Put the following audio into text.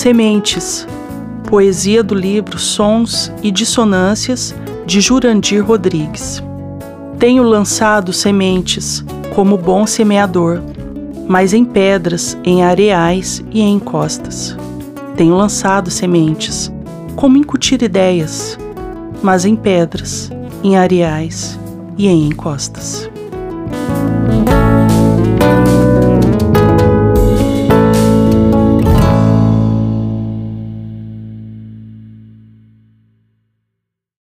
Sementes. Poesia do livro Sons e Dissonâncias de Jurandir Rodrigues. Tenho lançado sementes como bom semeador, mas em pedras, em areais e em encostas. Tenho lançado sementes como incutir ideias, mas em pedras, em areais e em encostas.